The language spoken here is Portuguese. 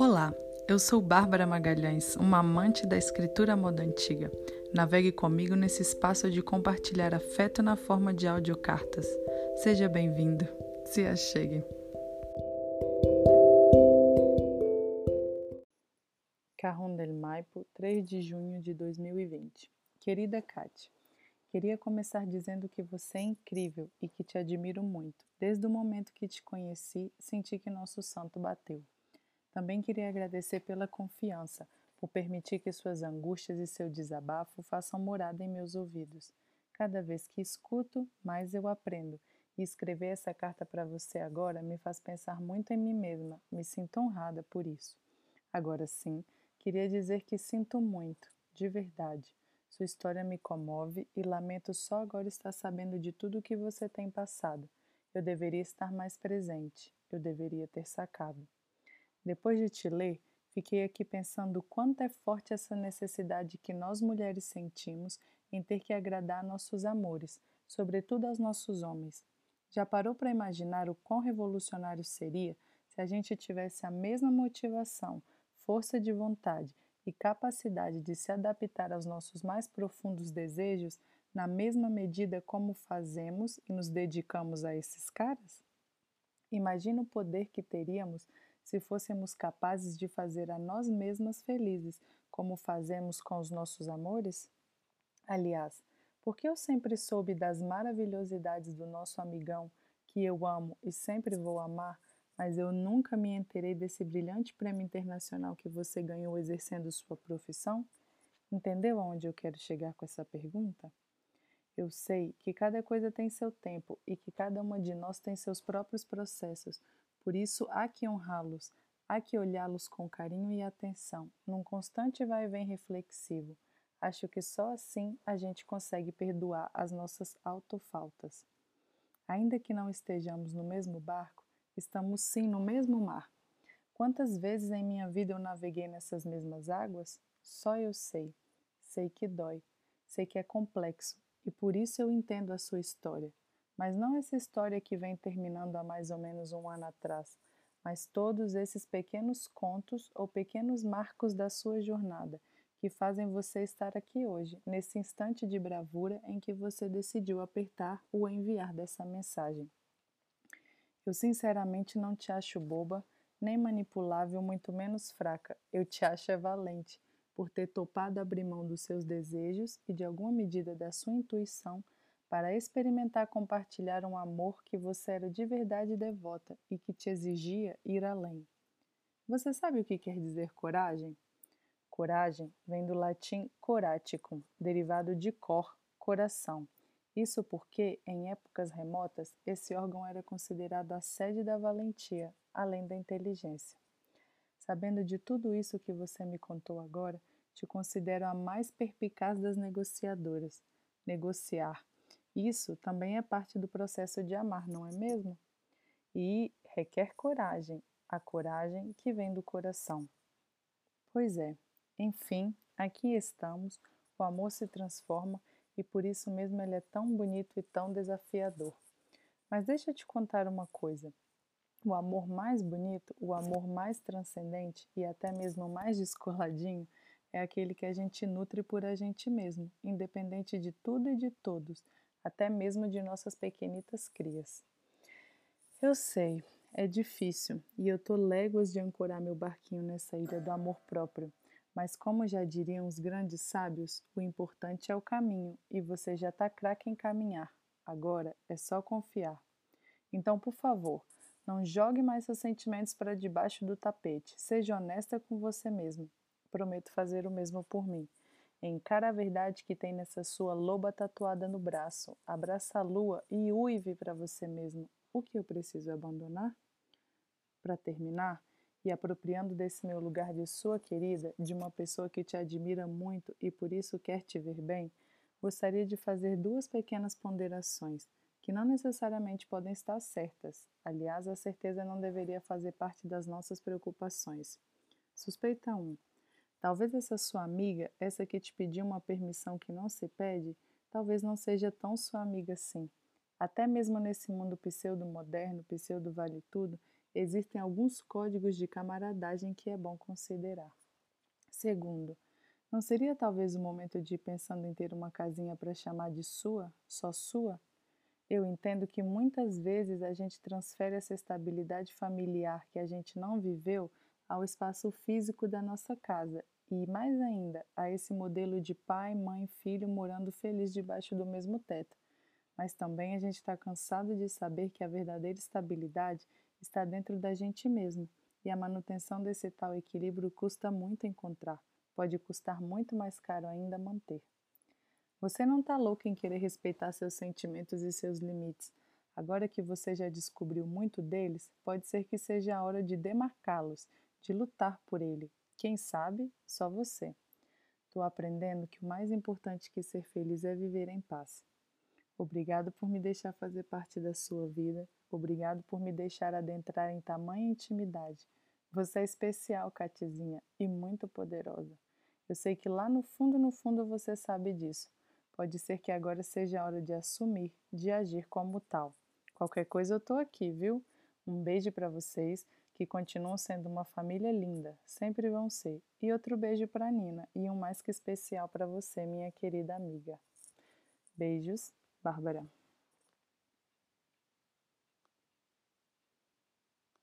Olá, eu sou Bárbara Magalhães, uma amante da escritura moda antiga. Navegue comigo nesse espaço de compartilhar afeto na forma de audiocartas. Seja bem-vindo, se achegue. Carron del Maipo, 3 de junho de 2020. Querida Kátia, queria começar dizendo que você é incrível e que te admiro muito. Desde o momento que te conheci, senti que nosso santo bateu. Também queria agradecer pela confiança, por permitir que suas angústias e seu desabafo façam morada em meus ouvidos. Cada vez que escuto, mais eu aprendo. E escrever essa carta para você agora me faz pensar muito em mim mesma. Me sinto honrada por isso. Agora sim, queria dizer que sinto muito, de verdade. Sua história me comove e lamento só agora estar sabendo de tudo o que você tem passado. Eu deveria estar mais presente. Eu deveria ter sacado. Depois de te ler, fiquei aqui pensando quanto é forte essa necessidade que nós mulheres sentimos em ter que agradar nossos amores, sobretudo aos nossos homens. Já parou para imaginar o quão revolucionário seria se a gente tivesse a mesma motivação, força de vontade e capacidade de se adaptar aos nossos mais profundos desejos na mesma medida como fazemos e nos dedicamos a esses caras? Imagina o poder que teríamos se fôssemos capazes de fazer a nós mesmas felizes, como fazemos com os nossos amores? Aliás, porque eu sempre soube das maravilhosidades do nosso amigão, que eu amo e sempre vou amar, mas eu nunca me enterei desse brilhante prêmio internacional que você ganhou exercendo sua profissão? Entendeu aonde eu quero chegar com essa pergunta? Eu sei que cada coisa tem seu tempo e que cada uma de nós tem seus próprios processos, por isso, há que honrá-los, há que olhá-los com carinho e atenção, num constante vai e vem reflexivo. Acho que só assim a gente consegue perdoar as nossas autofaltas. Ainda que não estejamos no mesmo barco, estamos sim no mesmo mar. Quantas vezes em minha vida eu naveguei nessas mesmas águas? Só eu sei. Sei que dói, sei que é complexo e por isso eu entendo a sua história. Mas não essa história que vem terminando há mais ou menos um ano atrás, mas todos esses pequenos contos ou pequenos marcos da sua jornada que fazem você estar aqui hoje, nesse instante de bravura em que você decidiu apertar o enviar dessa mensagem. Eu sinceramente não te acho boba, nem manipulável, muito menos fraca. Eu te acho é valente por ter topado abrir mão dos seus desejos e de alguma medida da sua intuição para experimentar compartilhar um amor que você era de verdade devota e que te exigia ir além. Você sabe o que quer dizer coragem? Coragem vem do latim coraticum, derivado de cor, coração. Isso porque, em épocas remotas, esse órgão era considerado a sede da valentia, além da inteligência. Sabendo de tudo isso que você me contou agora, te considero a mais perpicaz das negociadoras. Negociar, isso também é parte do processo de amar, não é mesmo? E requer coragem, a coragem que vem do coração. Pois é, enfim, aqui estamos, o amor se transforma e por isso mesmo ele é tão bonito e tão desafiador. Mas deixa eu te contar uma coisa. O amor mais bonito, o amor mais transcendente e até mesmo mais descoladinho é aquele que a gente nutre por a gente mesmo, independente de tudo e de todos, até mesmo de nossas pequenitas crias. Eu sei, é difícil e eu tô léguas de ancorar meu barquinho nessa ilha do amor próprio, mas como já diriam os grandes sábios, o importante é o caminho e você já tá craque em caminhar. Agora é só confiar. Então, por favor, não jogue mais seus sentimentos para debaixo do tapete. Seja honesta com você mesmo. Prometo fazer o mesmo por mim. Encara a verdade que tem nessa sua loba tatuada no braço. Abraça a lua e uive para você mesmo. O que eu preciso abandonar? Para terminar, e apropriando desse meu lugar de sua querida, de uma pessoa que te admira muito e por isso quer te ver bem, gostaria de fazer duas pequenas ponderações, que não necessariamente podem estar certas. Aliás, a certeza não deveria fazer parte das nossas preocupações. Suspeita 1. Talvez essa sua amiga, essa que te pediu uma permissão que não se pede, talvez não seja tão sua amiga assim. Até mesmo nesse mundo pseudo-moderno, pseudo-vale-tudo, existem alguns códigos de camaradagem que é bom considerar. Segundo, não seria talvez o momento de ir pensando em ter uma casinha para chamar de sua, só sua? Eu entendo que muitas vezes a gente transfere essa estabilidade familiar que a gente não viveu ao espaço físico da nossa casa e, mais ainda, a esse modelo de pai, mãe, filho morando feliz debaixo do mesmo teto. Mas também a gente está cansado de saber que a verdadeira estabilidade está dentro da gente mesmo e a manutenção desse tal equilíbrio custa muito encontrar, pode custar muito mais caro ainda manter. Você não está louco em querer respeitar seus sentimentos e seus limites. Agora que você já descobriu muito deles, pode ser que seja a hora de demarcá-los, de lutar por ele. Quem sabe, só você. Estou aprendendo que o mais importante que ser feliz é viver em paz. Obrigado por me deixar fazer parte da sua vida. Obrigado por me deixar adentrar em tamanha intimidade. Você é especial, Catizinha, e muito poderosa. Eu sei que lá no fundo, no fundo, você sabe disso. Pode ser que agora seja a hora de assumir, de agir como tal. Qualquer coisa eu tô aqui, viu? Um beijo para vocês, que continuam sendo uma família linda, sempre vão ser. E outro beijo para Nina e um mais que especial para você, minha querida amiga. Beijos, Bárbara.